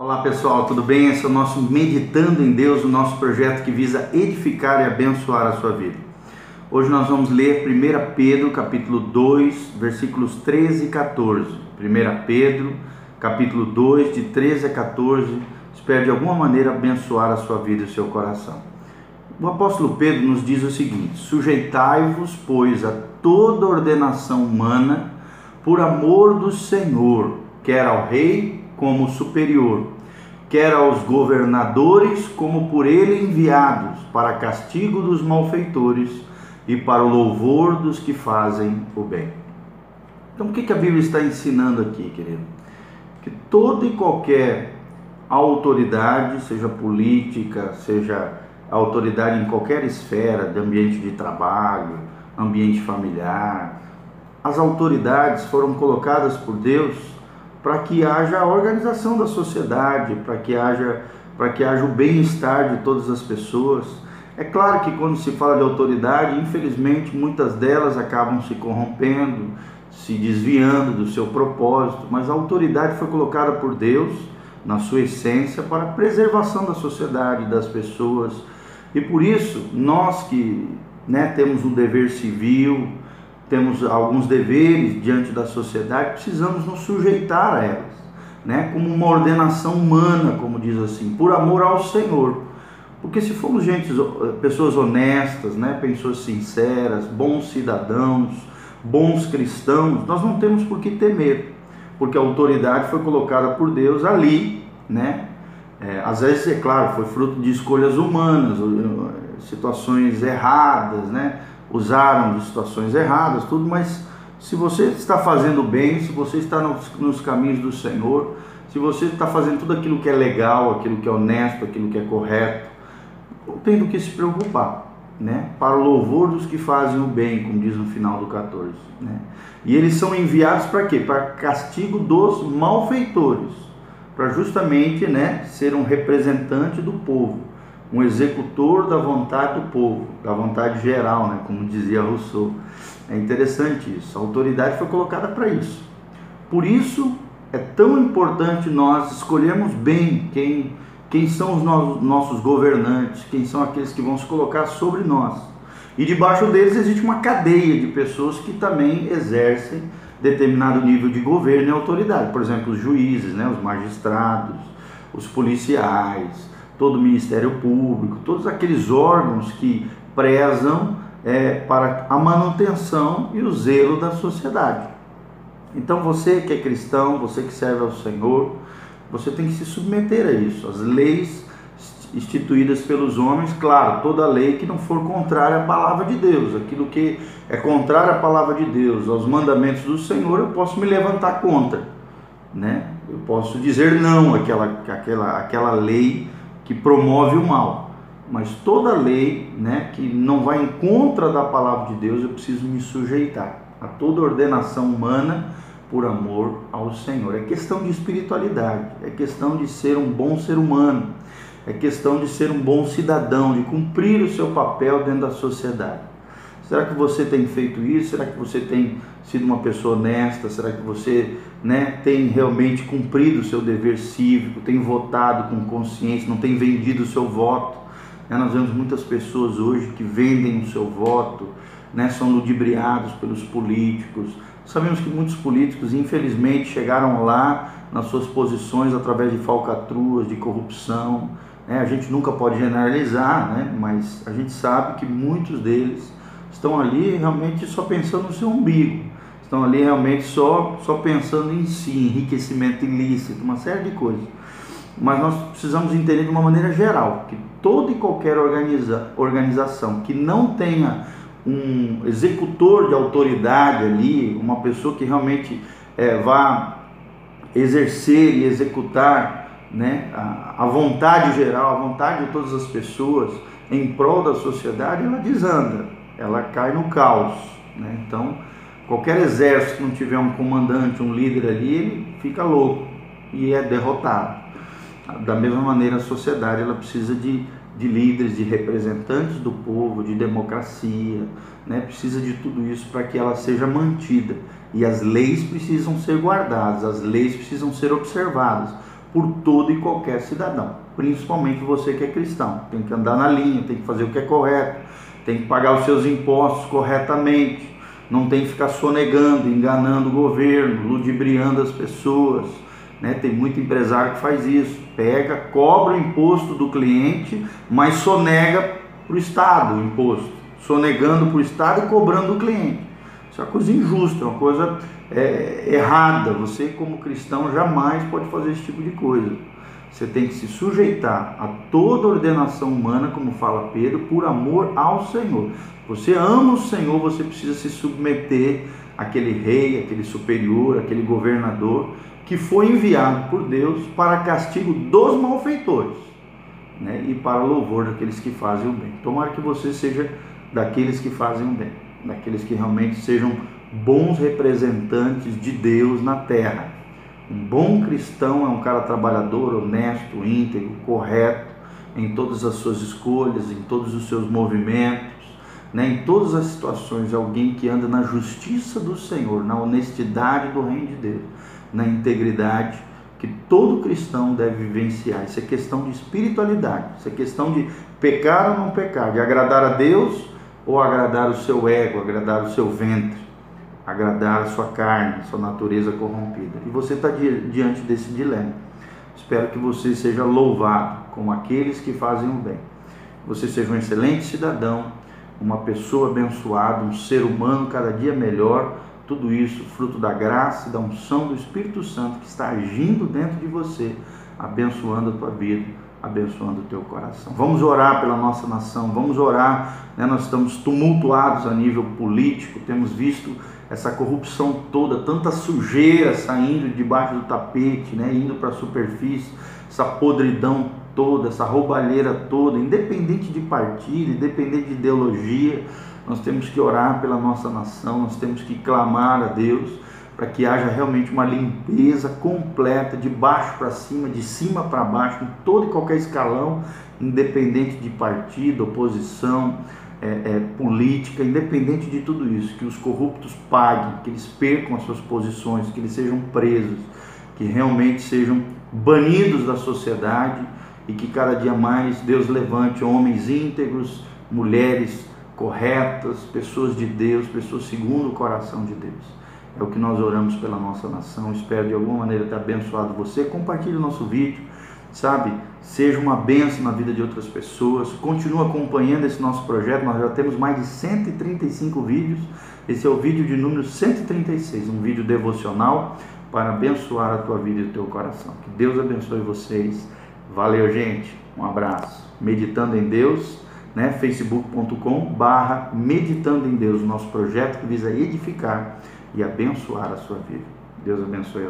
Olá pessoal, tudo bem? Esse é o nosso Meditando em Deus, o nosso projeto que visa edificar e abençoar a sua vida. Hoje nós vamos ler 1 Pedro, capítulo 2, versículos 13 e 14. 1 Pedro, capítulo 2, de 13 a 14. Espero de alguma maneira abençoar a sua vida e o seu coração. O apóstolo Pedro nos diz o seguinte: Sujeitai-vos, pois, a toda ordenação humana, por amor do Senhor, quer ao rei como superior, quer aos governadores como por ele enviados, para castigo dos malfeitores e para o louvor dos que fazem o bem. Então, o que, a Bíblia está ensinando aqui, querido? Que toda e qualquer autoridade, seja política, seja autoridade em qualquer esfera, de ambiente de trabalho, ambiente familiar, as autoridades foram colocadas por Deus para que haja a organização da sociedade, para que haja para que haja o bem-estar de todas as pessoas. É claro que quando se fala de autoridade, infelizmente muitas delas acabam se corrompendo, se desviando do seu propósito, mas a autoridade foi colocada por Deus na sua essência para a preservação da sociedade, das pessoas. E por isso, nós que né, temos um dever civil, temos alguns deveres diante da sociedade, precisamos nos sujeitar a elas, né? como uma ordenação humana, como diz assim, por amor ao Senhor. Porque se formos gente, pessoas honestas, né? pessoas sinceras, bons cidadãos, bons cristãos, nós não temos por que temer, porque a autoridade foi colocada por Deus ali, né? É, às vezes, é claro, foi fruto de escolhas humanas, situações erradas, né? Usaram de situações erradas, tudo, mas se você está fazendo bem, se você está nos, nos caminhos do Senhor, se você está fazendo tudo aquilo que é legal, aquilo que é honesto, aquilo que é correto, não tem do que se preocupar, né? Para o louvor dos que fazem o bem, como diz no final do 14, né? E eles são enviados para quê? Para castigo dos malfeitores, para justamente, né, ser um representante do povo um executor da vontade do povo, da vontade geral, né, como dizia Rousseau. É interessante isso. A autoridade foi colocada para isso. Por isso é tão importante nós escolhermos bem quem, quem são os no, nossos governantes, quem são aqueles que vão se colocar sobre nós. E debaixo deles existe uma cadeia de pessoas que também exercem determinado nível de governo e autoridade. Por exemplo, os juízes, né, os magistrados, os policiais, todo o Ministério Público, todos aqueles órgãos que prezam é, para a manutenção e o zelo da sociedade. Então você que é cristão, você que serve ao Senhor, você tem que se submeter a isso. As leis instituídas pelos homens, claro, toda lei que não for contrária à palavra de Deus, aquilo que é contrário à palavra de Deus, aos mandamentos do Senhor, eu posso me levantar contra, né? Eu posso dizer não àquela, àquela, àquela lei que promove o mal. Mas toda lei né, que não vai em contra da palavra de Deus, eu preciso me sujeitar a toda ordenação humana por amor ao Senhor. É questão de espiritualidade, é questão de ser um bom ser humano, é questão de ser um bom cidadão, de cumprir o seu papel dentro da sociedade. Será que você tem feito isso? Será que você tem sido uma pessoa honesta? Será que você né, tem realmente cumprido o seu dever cívico? Tem votado com consciência? Não tem vendido o seu voto? Né, nós vemos muitas pessoas hoje que vendem o seu voto, né, são ludibriados pelos políticos. Sabemos que muitos políticos, infelizmente, chegaram lá nas suas posições através de falcatruas, de corrupção. Né? A gente nunca pode generalizar, né? mas a gente sabe que muitos deles estão ali realmente só pensando no seu umbigo, estão ali realmente só, só pensando em si, enriquecimento ilícito, uma série de coisas. Mas nós precisamos entender de uma maneira geral que toda e qualquer organiza, organização que não tenha um executor de autoridade ali, uma pessoa que realmente é, vá exercer e executar né, a, a vontade geral, a vontade de todas as pessoas em prol da sociedade, ela desanda ela cai no caos. Né? Então, qualquer exército que não tiver um comandante, um líder ali, ele fica louco e é derrotado. Da mesma maneira, a sociedade ela precisa de, de líderes, de representantes do povo, de democracia, né? precisa de tudo isso para que ela seja mantida. E as leis precisam ser guardadas, as leis precisam ser observadas, por todo e qualquer cidadão, principalmente você que é cristão. Tem que andar na linha, tem que fazer o que é correto, tem que pagar os seus impostos corretamente, não tem que ficar sonegando, enganando o governo, ludibriando as pessoas. Né? Tem muito empresário que faz isso, pega, cobra o imposto do cliente, mas sonega para o Estado o imposto, sonegando para o Estado e cobrando do cliente. Isso é uma coisa injusta, é uma coisa é, errada. Você, como cristão, jamais pode fazer esse tipo de coisa. Você tem que se sujeitar a toda ordenação humana, como fala Pedro, por amor ao Senhor. Você ama o Senhor, você precisa se submeter àquele rei, aquele superior, aquele governador que foi enviado por Deus para castigo dos malfeitores né? e para louvor daqueles que fazem o bem. Tomara que você seja daqueles que fazem o bem, daqueles que realmente sejam bons representantes de Deus na terra. Um bom cristão é um cara trabalhador, honesto, íntegro, correto em todas as suas escolhas, em todos os seus movimentos, né? em todas as situações. Alguém que anda na justiça do Senhor, na honestidade do reino de Deus, na integridade que todo cristão deve vivenciar. Isso é questão de espiritualidade, isso é questão de pecar ou não pecar, de agradar a Deus ou agradar o seu ego, agradar o seu ventre agradar a sua carne, a sua natureza corrompida. E você está diante desse dilema. Espero que você seja louvado como aqueles que fazem o bem. Você seja um excelente cidadão, uma pessoa abençoada, um ser humano cada dia melhor. Tudo isso fruto da graça e da unção do Espírito Santo que está agindo dentro de você, abençoando a tua vida abençoando o teu coração. Vamos orar pela nossa nação, vamos orar, né? nós estamos tumultuados a nível político, temos visto essa corrupção toda, tanta sujeira saindo debaixo do tapete, né? indo para a superfície, essa podridão toda, essa roubalheira toda, independente de partido, independente de ideologia, nós temos que orar pela nossa nação, nós temos que clamar a Deus para que haja realmente uma limpeza completa, de baixo para cima, de cima para baixo, em todo e qualquer escalão, independente de partido, oposição, é, é, política, independente de tudo isso, que os corruptos paguem, que eles percam as suas posições, que eles sejam presos, que realmente sejam banidos da sociedade e que cada dia mais Deus levante homens íntegros, mulheres corretas, pessoas de Deus, pessoas segundo o coração de Deus. É o que nós oramos pela nossa nação. Espero de alguma maneira ter abençoado você. Compartilhe o nosso vídeo, sabe? Seja uma benção na vida de outras pessoas. Continue acompanhando esse nosso projeto. Nós já temos mais de 135 vídeos. Esse é o vídeo de número 136, um vídeo devocional para abençoar a tua vida e o teu coração. Que Deus abençoe vocês. Valeu, gente. Um abraço. Meditando em Deus, né? facebook.com barra Meditando em Deus, nosso projeto que visa edificar e abençoar a sua vida. Deus abençoe